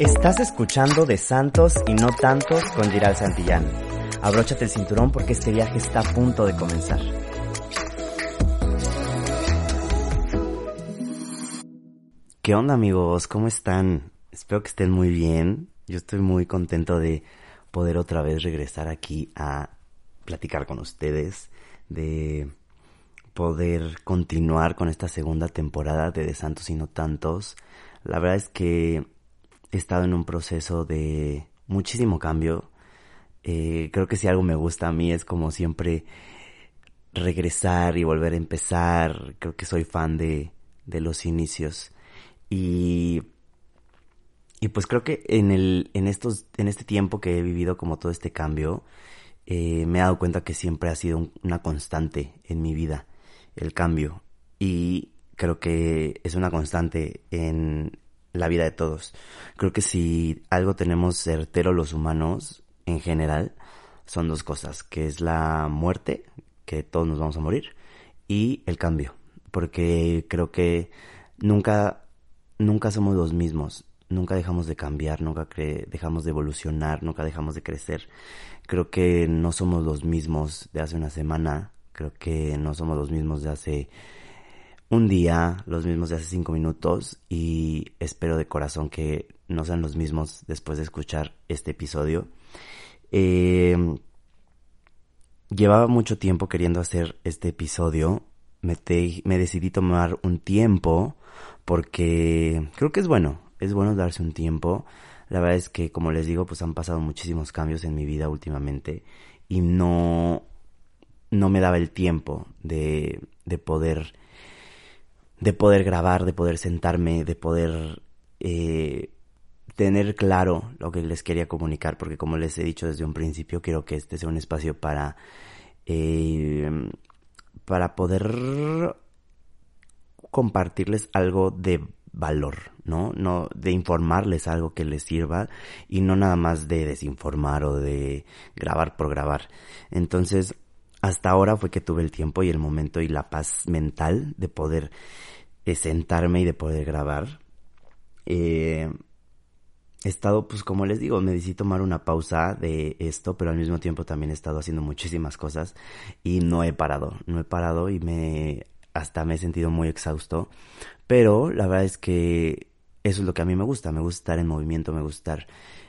Estás escuchando de Santos y no tantos con Giral Santillán. Abróchate el cinturón porque este viaje está a punto de comenzar. ¿Qué onda amigos? ¿Cómo están? Espero que estén muy bien. Yo estoy muy contento de poder otra vez regresar aquí a platicar con ustedes, de poder continuar con esta segunda temporada de De Santos y no tantos. La verdad es que he estado en un proceso de muchísimo cambio. Eh, creo que si algo me gusta a mí es como siempre regresar y volver a empezar. Creo que soy fan de, de los inicios. Y, y pues creo que en, el, en, estos, en este tiempo que he vivido como todo este cambio, eh, me he dado cuenta que siempre ha sido una constante en mi vida, el cambio. Y creo que es una constante en, la vida de todos. Creo que si algo tenemos certero los humanos en general, son dos cosas, que es la muerte, que todos nos vamos a morir, y el cambio, porque creo que nunca, nunca somos los mismos, nunca dejamos de cambiar, nunca dejamos de evolucionar, nunca dejamos de crecer. Creo que no somos los mismos de hace una semana, creo que no somos los mismos de hace un día, los mismos de hace cinco minutos y espero de corazón que no sean los mismos después de escuchar este episodio. Eh, llevaba mucho tiempo queriendo hacer este episodio. Me, me decidí tomar un tiempo porque creo que es bueno, es bueno darse un tiempo. La verdad es que, como les digo, pues han pasado muchísimos cambios en mi vida últimamente y no, no me daba el tiempo de, de poder de poder grabar, de poder sentarme, de poder eh, tener claro lo que les quería comunicar, porque como les he dicho desde un principio, quiero que este sea un espacio para, eh, para poder compartirles algo de valor, ¿no? No de informarles algo que les sirva y no nada más de desinformar o de grabar por grabar. Entonces, hasta ahora fue que tuve el tiempo y el momento y la paz mental de poder eh, sentarme y de poder grabar. Eh, he estado, pues como les digo, me decidí tomar una pausa de esto, pero al mismo tiempo también he estado haciendo muchísimas cosas y no he parado, no he parado y me hasta me he sentido muy exhausto, pero la verdad es que eso es lo que a mí me gusta, me gusta estar en movimiento, me gusta estar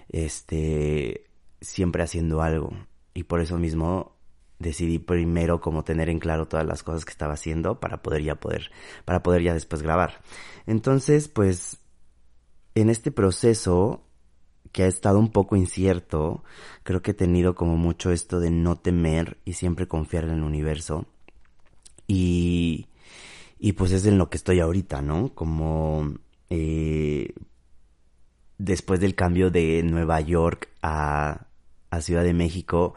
este siempre haciendo algo y por eso mismo decidí primero como tener en claro todas las cosas que estaba haciendo para poder ya poder, para poder ya después grabar. Entonces, pues, en este proceso que ha estado un poco incierto, creo que he tenido como mucho esto de no temer y siempre confiar en el universo. Y, y pues es en lo que estoy ahorita, ¿no? Como, eh, después del cambio de Nueva York a, a Ciudad de México,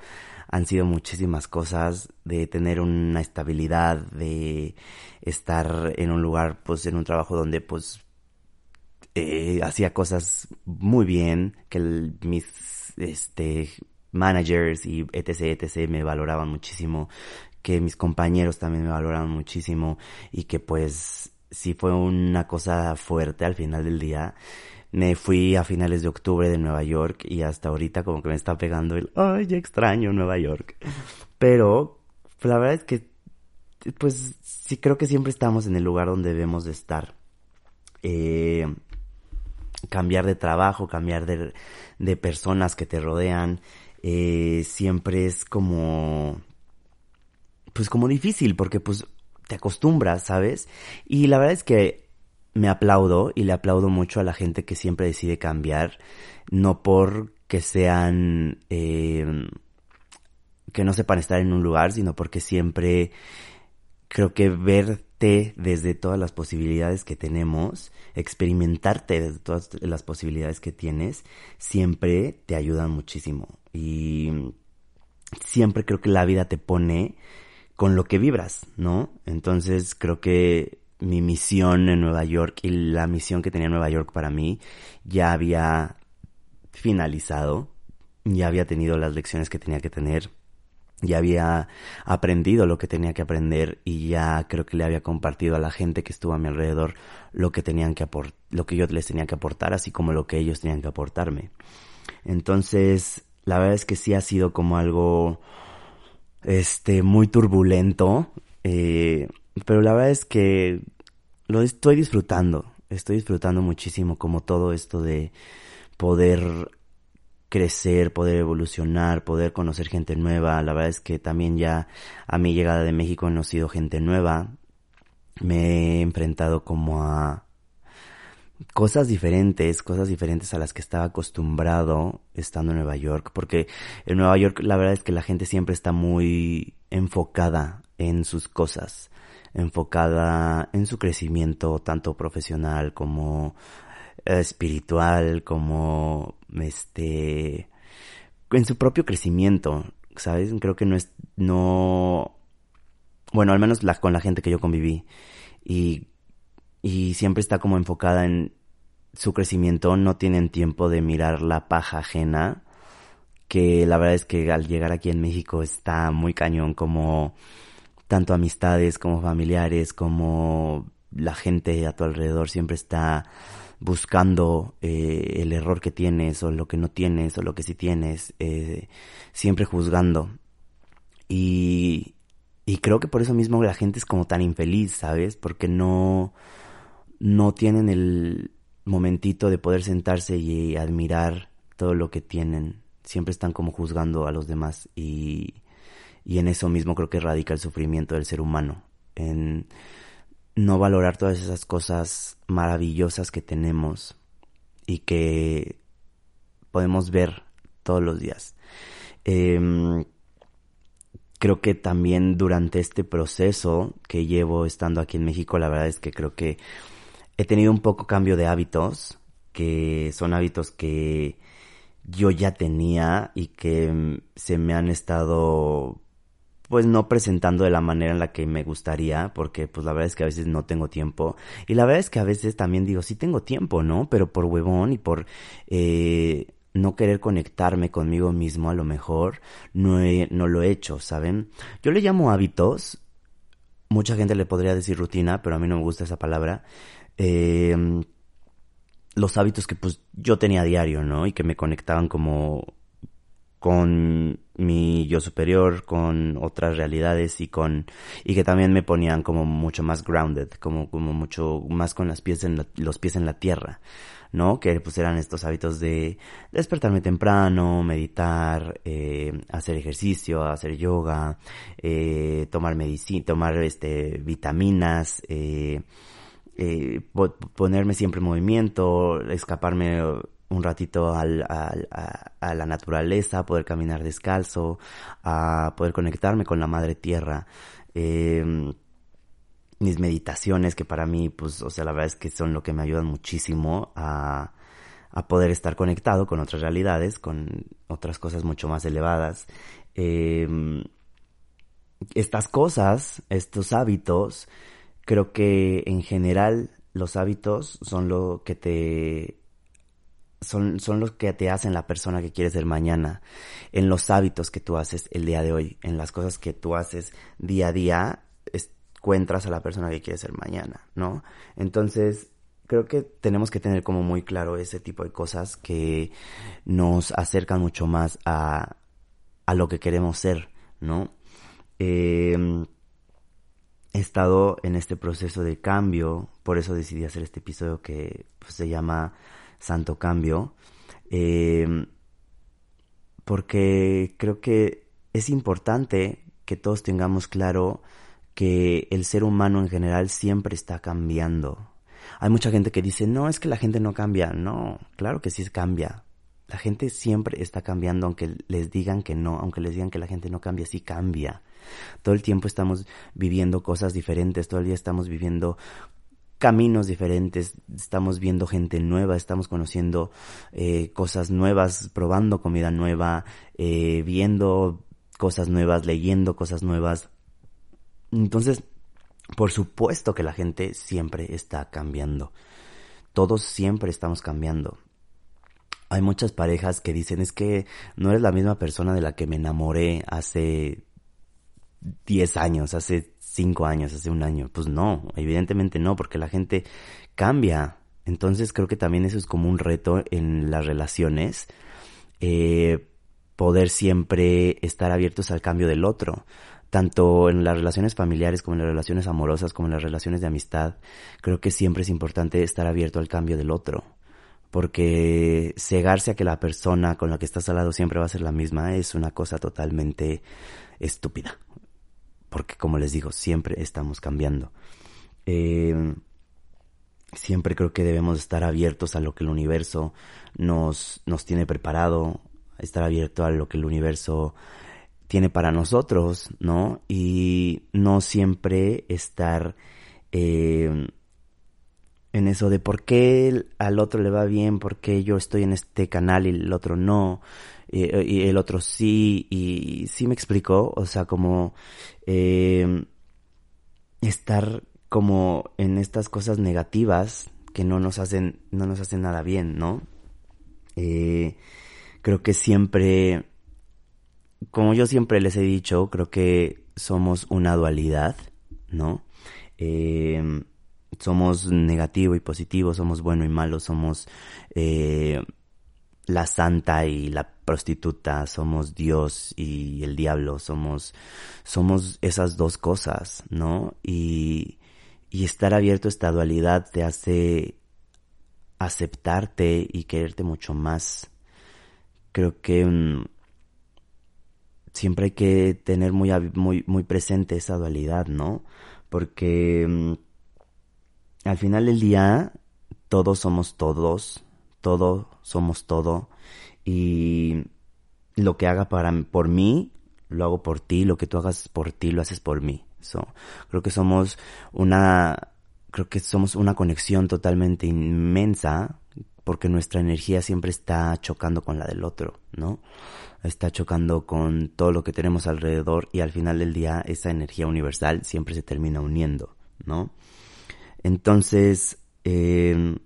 han sido muchísimas cosas, de tener una estabilidad, de estar en un lugar, pues en un trabajo donde pues eh, hacía cosas muy bien, que mis este managers y etc etc me valoraban muchísimo, que mis compañeros también me valoraban muchísimo y que pues sí fue una cosa fuerte al final del día me fui a finales de octubre de Nueva York y hasta ahorita como que me está pegando el, ay, ya extraño Nueva York. Pero la verdad es que, pues sí creo que siempre estamos en el lugar donde debemos de estar. Eh, cambiar de trabajo, cambiar de, de personas que te rodean, eh, siempre es como, pues como difícil porque pues te acostumbras, ¿sabes? Y la verdad es que me aplaudo y le aplaudo mucho a la gente que siempre decide cambiar, no porque sean, eh, que no sepan estar en un lugar, sino porque siempre creo que verte desde todas las posibilidades que tenemos, experimentarte desde todas las posibilidades que tienes, siempre te ayudan muchísimo. Y siempre creo que la vida te pone con lo que vibras, ¿no? Entonces creo que mi misión en Nueva York y la misión que tenía Nueva York para mí ya había finalizado, ya había tenido las lecciones que tenía que tener ya había aprendido lo que tenía que aprender y ya creo que le había compartido a la gente que estuvo a mi alrededor lo que tenían que aportar, lo que yo les tenía que aportar, así como lo que ellos tenían que aportarme. Entonces, la verdad es que sí ha sido como algo, este, muy turbulento, eh, pero la verdad es que lo estoy disfrutando, estoy disfrutando muchísimo como todo esto de poder crecer, poder evolucionar, poder conocer gente nueva. La verdad es que también ya a mi llegada de México he conocido gente nueva. Me he enfrentado como a cosas diferentes, cosas diferentes a las que estaba acostumbrado estando en Nueva York, porque en Nueva York la verdad es que la gente siempre está muy enfocada en sus cosas, enfocada en su crecimiento tanto profesional como espiritual, como este, en su propio crecimiento, ¿sabes? Creo que no es, no, bueno, al menos con la gente que yo conviví y, y siempre está como enfocada en su crecimiento, no tienen tiempo de mirar la paja ajena, que la verdad es que al llegar aquí en México está muy cañón como tanto amistades como familiares como la gente a tu alrededor siempre está buscando eh, el error que tienes o lo que no tienes o lo que sí tienes, eh, siempre juzgando. Y, y creo que por eso mismo la gente es como tan infeliz, ¿sabes? Porque no, no tienen el momentito de poder sentarse y admirar todo lo que tienen. Siempre están como juzgando a los demás y, y en eso mismo creo que radica el sufrimiento del ser humano. En, no valorar todas esas cosas maravillosas que tenemos y que podemos ver todos los días. Em, creo que también durante este proceso que llevo estando aquí en México, la verdad es que creo que he tenido un poco cambio de hábitos, que son hábitos que yo ya tenía y que se me han estado pues no presentando de la manera en la que me gustaría, porque pues la verdad es que a veces no tengo tiempo. Y la verdad es que a veces también digo, sí tengo tiempo, ¿no? Pero por huevón y por eh, no querer conectarme conmigo mismo a lo mejor, no, no lo he hecho, ¿saben? Yo le llamo hábitos, mucha gente le podría decir rutina, pero a mí no me gusta esa palabra. Eh, los hábitos que pues yo tenía a diario, ¿no? Y que me conectaban como con mi yo superior, con otras realidades y con y que también me ponían como mucho más grounded, como como mucho más con las pies en los pies en la tierra, ¿no? Que pues eran estos hábitos de despertarme temprano, meditar, eh, hacer ejercicio, hacer yoga, eh, tomar medicina, tomar este vitaminas, eh, ponerme siempre en movimiento, escaparme un ratito al, a, la naturaleza, poder caminar descalzo, a poder conectarme con la madre tierra. Em, mis meditaciones que para mí, pues, o sea, la verdad es que son lo que me ayudan muchísimo a, a poder estar conectado con otras realidades, con otras cosas mucho más elevadas. Em, estas cosas, estos hábitos, creo que en general los hábitos son lo que te son, son los que te hacen la persona que quieres ser mañana, en los hábitos que tú haces el día de hoy, en las cosas que tú haces día a día, encuentras a la persona que quieres ser mañana, ¿no? Entonces, creo que tenemos que tener como muy claro ese tipo de cosas que nos acercan mucho más a, a lo que queremos ser, ¿no? Eh, he estado en este proceso de cambio, por eso decidí hacer este episodio que pues, se llama Santo Cambio, eh, porque creo que es importante que todos tengamos claro que el ser humano en general siempre está cambiando. Hay mucha gente que dice, no, es que la gente no cambia. No, claro que sí cambia. La gente siempre está cambiando, aunque les digan que no, aunque les digan que la gente no cambia, sí cambia. Todo el tiempo estamos viviendo cosas diferentes, todo el día estamos viviendo caminos diferentes, estamos viendo gente nueva, estamos conociendo eh, cosas nuevas, probando comida nueva, eh, viendo cosas nuevas, leyendo cosas nuevas. Entonces, por supuesto que la gente siempre está cambiando. Todos siempre estamos cambiando. Hay muchas parejas que dicen es que no eres la misma persona de la que me enamoré hace 10 años, hace 5 años, hace un año. Pues no, evidentemente no, porque la gente cambia. Entonces creo que también eso es como un reto en las relaciones. Eh, poder siempre estar abiertos al cambio del otro tanto en las relaciones familiares como en las relaciones amorosas, como en las relaciones de amistad, creo que siempre es importante estar abierto al cambio del otro. Porque cegarse a que la persona con la que estás al lado siempre va a ser la misma es una cosa totalmente estúpida. Porque como les digo, siempre estamos cambiando. Eh, siempre creo que debemos estar abiertos a lo que el universo nos, nos tiene preparado, estar abierto a lo que el universo tiene para nosotros, ¿no? Y no siempre estar eh, en eso de por qué al otro le va bien, por qué yo estoy en este canal y el otro no, y, el otro sí, y, sí me explicó, o sea, como eh, estar como en estas cosas negativas que no nos hacen, no nos hacen nada bien, ¿no? Eh, creo que siempre como yo siempre les he dicho, creo que somos una dualidad, ¿no? Eh, somos negativo y positivo, somos bueno y malo, somos eh, la santa y la prostituta, somos Dios y el diablo, somos, somos esas dos cosas, ¿no? Y, y estar abierto a esta dualidad te hace aceptarte y quererte mucho más. Creo que mm, siempre hay que tener muy, muy, muy presente esa dualidad, ¿no? Porque mm, al final del día todos somos todos, todo somos todo y lo que haga para por mí lo hago por ti, lo que tú hagas por ti lo haces por mí. So, creo que somos una creo que somos una conexión totalmente inmensa porque nuestra energía siempre está chocando con la del otro, ¿no? Está chocando con todo lo que tenemos alrededor y al final del día esa energía universal siempre se termina uniendo, ¿no? Entonces, eh,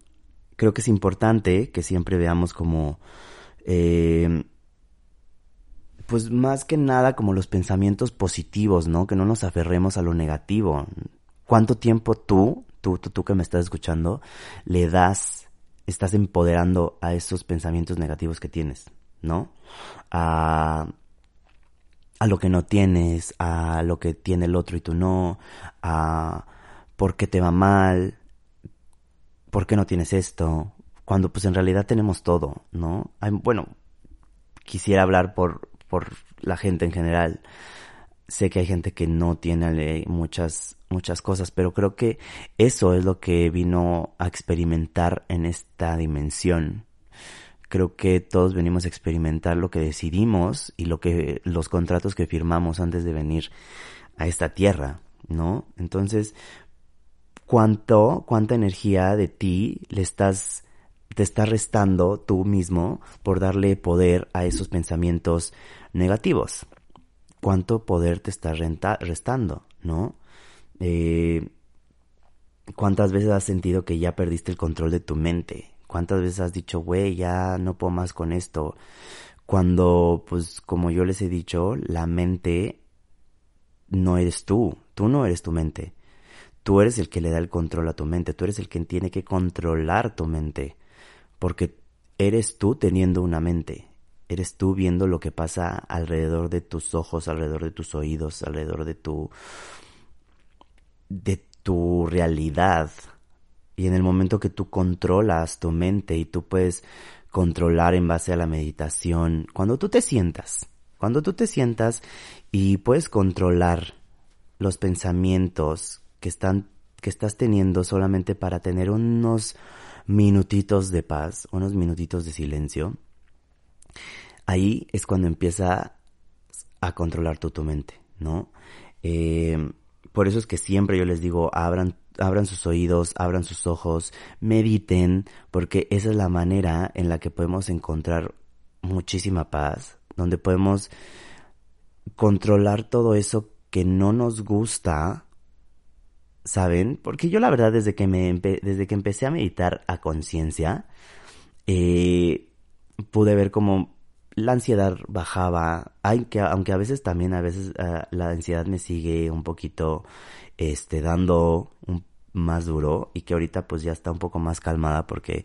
creo que es importante que siempre veamos como, eh, pues más que nada como los pensamientos positivos, ¿no? Que no nos aferremos a lo negativo. ¿Cuánto tiempo tú, tú, tú, tú que me estás escuchando, le das estás empoderando a esos pensamientos negativos que tienes, ¿no? A, a lo que no tienes, a lo que tiene el otro y tú no, a por qué te va mal, por qué no tienes esto, cuando pues en realidad tenemos todo, ¿no? bueno, quisiera hablar por, por la gente en general. Sé que hay gente que no tiene muchas muchas cosas, pero creo que eso es lo que vino a experimentar en esta dimensión. Creo que todos venimos a experimentar lo que decidimos y lo que los contratos que firmamos antes de venir a esta tierra, ¿no? Entonces, ¿cuánto, cuánta energía de ti le estás te estás restando tú mismo por darle poder a esos pensamientos negativos? ¿Cuánto poder te estás restando, no? Eh, ¿Cuántas veces has sentido que ya perdiste el control de tu mente? ¿Cuántas veces has dicho, güey, ya no puedo más con esto? Cuando, pues, como yo les he dicho, la mente no eres tú. Tú no eres tu mente. Tú eres el que le da el control a tu mente. Tú eres el que tiene que controlar tu mente. Porque eres tú teniendo una mente. Eres tú viendo lo que pasa alrededor de tus ojos, alrededor de tus oídos, alrededor de tu de tu realidad. Y en el momento que tú controlas tu mente y tú puedes controlar en base a la meditación, cuando tú te sientas, cuando tú te sientas y puedes controlar los pensamientos que están que estás teniendo solamente para tener unos minutitos de paz, unos minutitos de silencio, ahí es cuando empieza a controlar tu, tu mente, ¿no? Eh, por eso es que siempre yo les digo, abran, abran sus oídos, abran sus ojos, mediten, porque esa es la manera en la que podemos encontrar muchísima paz, donde podemos controlar todo eso que no nos gusta, ¿saben? Porque yo la verdad desde que me desde que empecé a meditar a conciencia, eh, pude ver como la ansiedad bajaba, aunque, aunque a veces también, a veces ah, la ansiedad me sigue un poquito, este, dando un, más duro y que ahorita pues ya está un poco más calmada porque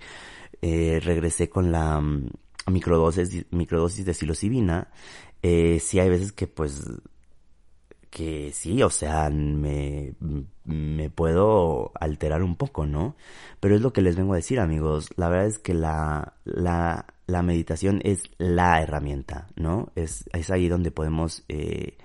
eh, regresé con la mm, microdosis, microdosis de psilocibina. Eh, sí hay veces que pues que sí, o sea, me, me puedo alterar un poco, ¿no? Pero es lo que les vengo a decir, amigos. La verdad es que la, la, la meditación es la herramienta, ¿no? Es, es ahí donde podemos eh,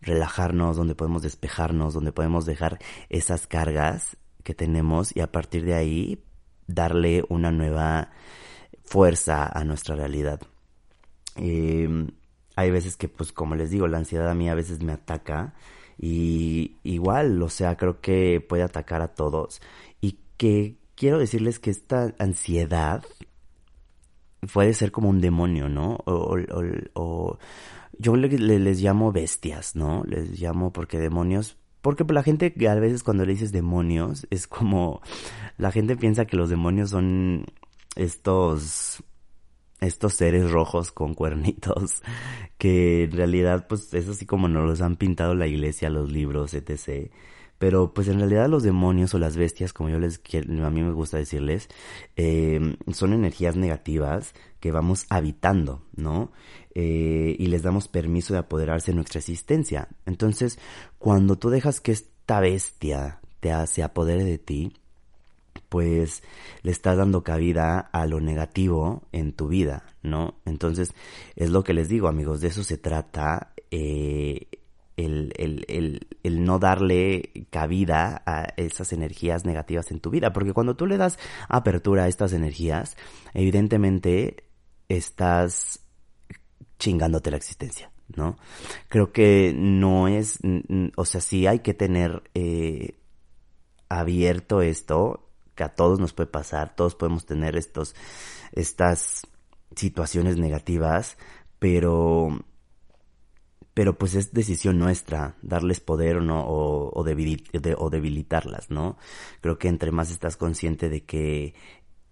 relajarnos, donde podemos despejarnos, donde podemos dejar esas cargas que tenemos y a partir de ahí darle una nueva fuerza a nuestra realidad. Eh, hay veces que, pues, como les digo, la ansiedad a mí a veces me ataca y igual, o sea, creo que puede atacar a todos y que quiero decirles que esta ansiedad puede ser como un demonio, ¿no? O, o, yo les llamo bestias, ¿no? Les llamo porque demonios porque la gente a veces cuando le dices demonios es como la gente piensa que los demonios son estos estos seres rojos con cuernitos, que en realidad pues es así como nos los han pintado la iglesia, los libros, etc. Pero pues en realidad los demonios o las bestias, como yo les a mí me gusta decirles, eh, son energías negativas que vamos habitando, ¿no? Eh, y les damos permiso de apoderarse de nuestra existencia. Entonces, cuando tú dejas que esta bestia te se apodere de ti, pues le estás dando cabida a lo negativo en tu vida, ¿no? Entonces, es lo que les digo, amigos, de eso se trata eh, el, el, el, el, no darle cabida a esas energías negativas en tu vida, porque cuando tú le das apertura a estas energías, evidentemente estás chingándote la existencia. ¿no? Creo que no es, o sea, sí hay que tener eh, abierto esto que a todos nos puede pasar, todos podemos tener estos, estas situaciones negativas, pero, pero pues es decisión nuestra darles poder o no, o, o, o debilitarlas, ¿no? Creo que entre más estás consciente de que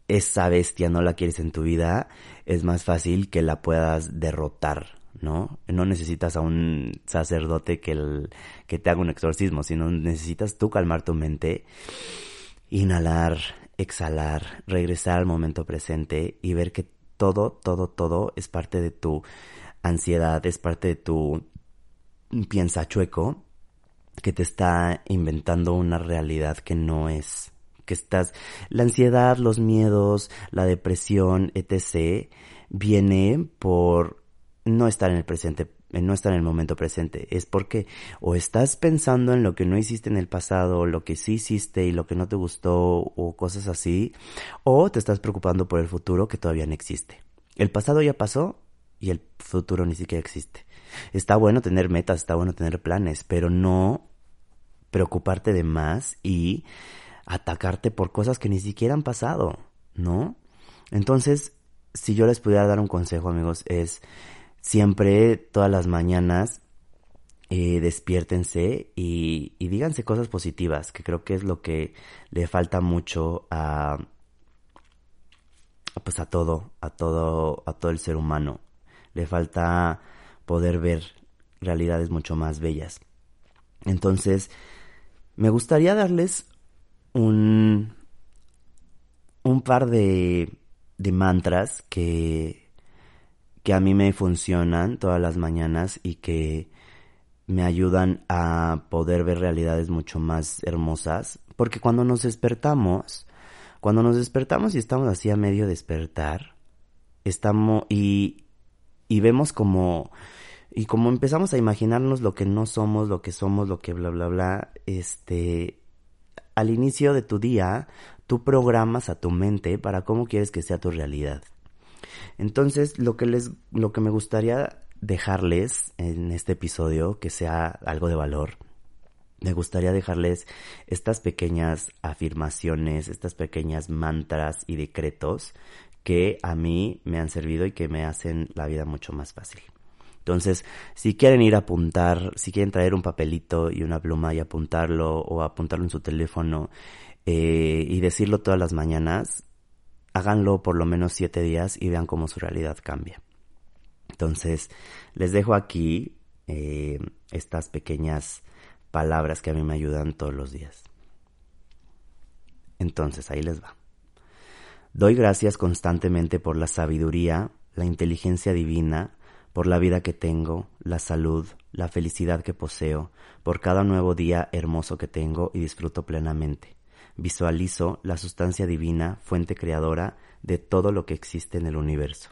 esa bestia no la quieres en tu vida, es más fácil que la puedas derrotar, ¿no? No necesitas a un sacerdote que, que te haga un exorcismo, sino necesitas tú calmar tu mente inhalar, exhalar, regresar al momento presente y ver que todo, todo, todo es parte de tu ansiedad, es parte de tu piensa chueco que te está inventando una realidad que no es. Que estás, la ansiedad, los miedos, la depresión, etc., viene por no estar en el presente no estar en el momento presente. Es porque o estás pensando en lo que no hiciste en el pasado, lo que sí hiciste y lo que no te gustó o cosas así, o te estás preocupando por el futuro que todavía no existe. El pasado ya pasó y el futuro ni siquiera existe. Está bueno tener metas, está bueno tener planes, pero no preocuparte de más y atacarte por cosas que ni siquiera han pasado, ¿no? Entonces, si yo les pudiera dar un consejo, amigos, es siempre, todas las mañanas, eh, despiértense y, y, díganse cosas positivas, que creo que es lo que le falta mucho a, pues a todo, a todo, a todo el ser humano. Le falta poder ver realidades mucho más bellas. Entonces, me gustaría darles un, un par de, de mantras que, que a mí me funcionan todas las mañanas y que me ayudan a poder ver realidades mucho más hermosas. Porque cuando nos despertamos, cuando nos despertamos y estamos así a medio despertar, estamos y, y vemos como, y como empezamos a imaginarnos lo que no somos, lo que somos, lo que bla, bla, bla, este, al inicio de tu día, tú programas a tu mente para cómo quieres que sea tu realidad. Entonces, lo que les, lo que me gustaría dejarles en este episodio, que sea algo de valor, me gustaría dejarles estas pequeñas afirmaciones, estas pequeñas mantras y decretos que a mí me han servido y que me hacen la vida mucho más fácil. Entonces, si quieren ir a apuntar, si quieren traer un papelito y una pluma y apuntarlo o apuntarlo en su teléfono eh, y decirlo todas las mañanas, háganlo por lo menos siete días y vean cómo su realidad cambia. Entonces, les dejo aquí eh, estas pequeñas palabras que a mí me ayudan todos los días. Entonces, ahí les va. Doy gracias constantemente por la sabiduría, la inteligencia divina, por la vida que tengo, la salud, la felicidad que poseo, por cada nuevo día hermoso que tengo y disfruto plenamente. Visualizo la sustancia divina, fuente creadora de todo lo que existe en el universo.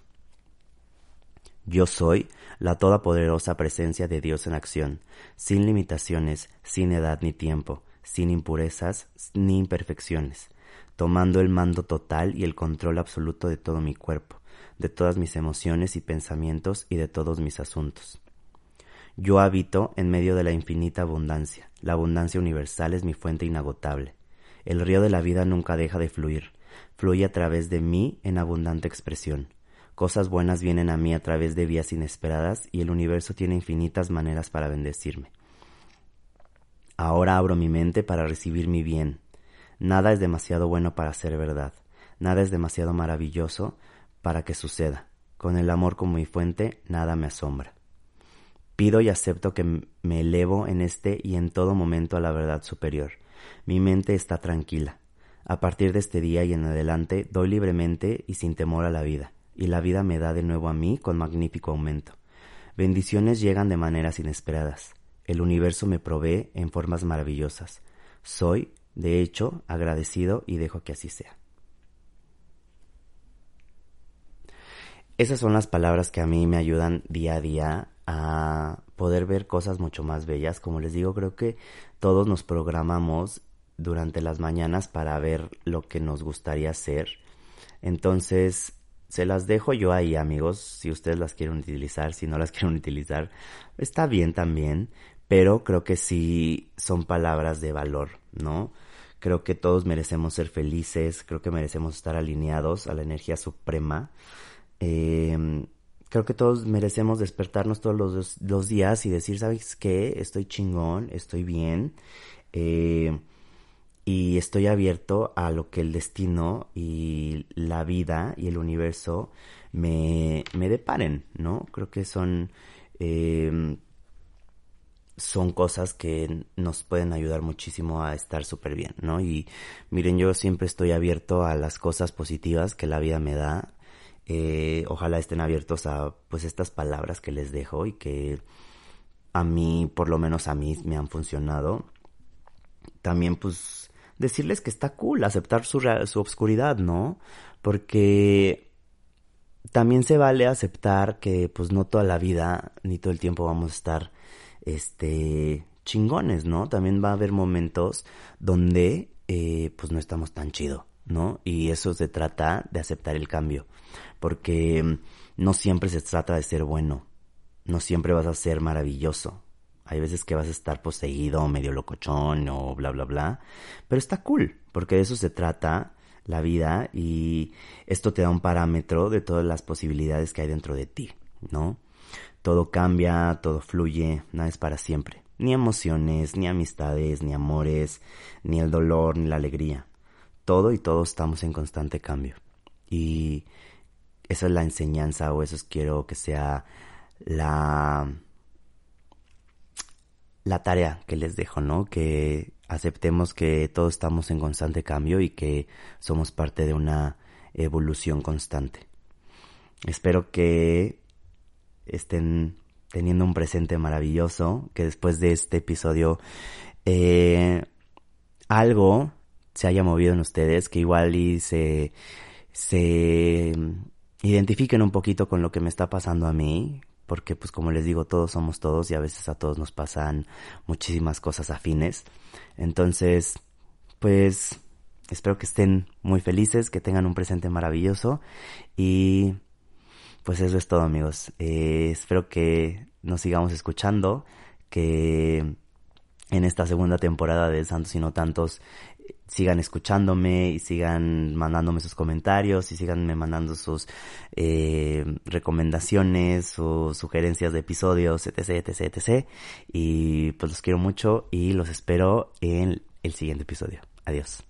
Yo soy la todopoderosa presencia de Dios en acción, sin limitaciones, sin edad ni tiempo, sin impurezas ni imperfecciones, tomando el mando total y el control absoluto de todo mi cuerpo, de todas mis emociones y pensamientos y de todos mis asuntos. Yo habito en medio de la infinita abundancia. La abundancia universal es mi fuente inagotable. El río de la vida nunca deja de fluir. Fluye a través de mí en abundante expresión. Cosas buenas vienen a mí a través de vías inesperadas y el universo tiene infinitas maneras para bendecirme. Ahora abro mi mente para recibir mi bien. Nada es demasiado bueno para ser verdad. Nada es demasiado maravilloso para que suceda. Con el amor como mi fuente, nada me asombra. Pido y acepto que me elevo en este y en todo momento a la verdad superior. Mi mente está tranquila. A partir de este día y en adelante doy libremente y sin temor a la vida y la vida me da de nuevo a mí con magnífico aumento. Bendiciones llegan de maneras inesperadas. El universo me provee en formas maravillosas. Soy, de hecho, agradecido y dejo que así sea. Esas son las palabras que a mí me ayudan día a día a poder ver cosas mucho más bellas. Como les digo, creo que todos nos programamos durante las mañanas para ver lo que nos gustaría hacer. Entonces, se las dejo yo ahí, amigos, si ustedes las quieren utilizar, si no las quieren utilizar, está bien también, pero creo que sí son palabras de valor, ¿no? Creo que todos merecemos ser felices, creo que merecemos estar alineados a la energía suprema. Em, creo que todos merecemos despertarnos todos los, los, días y decir, ¿sabes qué? Estoy chingón, estoy bien. Eh, y estoy abierto a lo que el destino y la vida y el universo me, me deparen, ¿no? Creo que son, em, son cosas que nos pueden ayudar muchísimo a estar súper bien, ¿no? Y miren, yo siempre estoy abierto a las cosas positivas que la vida me da. Eh, ojalá estén abiertos a pues estas palabras que les dejo y que a mí, por lo menos a mí, me han funcionado. También pues decirles que está cool aceptar su, su obscuridad, ¿no? Porque también se vale aceptar que pues no toda la vida ni todo el tiempo vamos a estar este chingones, ¿no? También va a haber momentos donde eh, pues no estamos tan chido, ¿no? Y eso se trata de aceptar el cambio, porque no siempre se trata de ser bueno, no siempre vas a ser maravilloso, hay veces que vas a estar poseído, medio locochón o bla, bla, bla. Pero está cool, porque de eso se trata la vida y esto te da un parámetro de todas las posibilidades que hay dentro de ti, ¿no? Todo cambia, todo fluye, nada es para siempre. Ni emociones, ni amistades, ni amores, ni el dolor, ni la alegría. Todo y todos estamos en constante cambio. Y esa es la enseñanza o eso es quiero que sea la la tarea que les dejo, ¿no? Que aceptemos que todos estamos en constante cambio y que somos parte de una evolución constante. Espero que estén teniendo un presente maravilloso, que después de este episodio eh, algo se haya movido en ustedes, que igual y se, se identifiquen un poquito con lo que me está pasando a mí, porque pues como les digo, todos somos todos y a veces a todos nos pasan muchísimas cosas afines. Entonces, pues espero que estén muy felices, que tengan un presente maravilloso y pues eso es todo amigos. Eh, espero que nos sigamos escuchando, que en esta segunda temporada de Santos y No Tantos sigan escuchándome y sigan mandándome sus comentarios y sigan me mandando sus eh, recomendaciones o sugerencias de episodios, etc, etc, etc. Y pues los quiero mucho y los espero en el siguiente episodio. Adiós.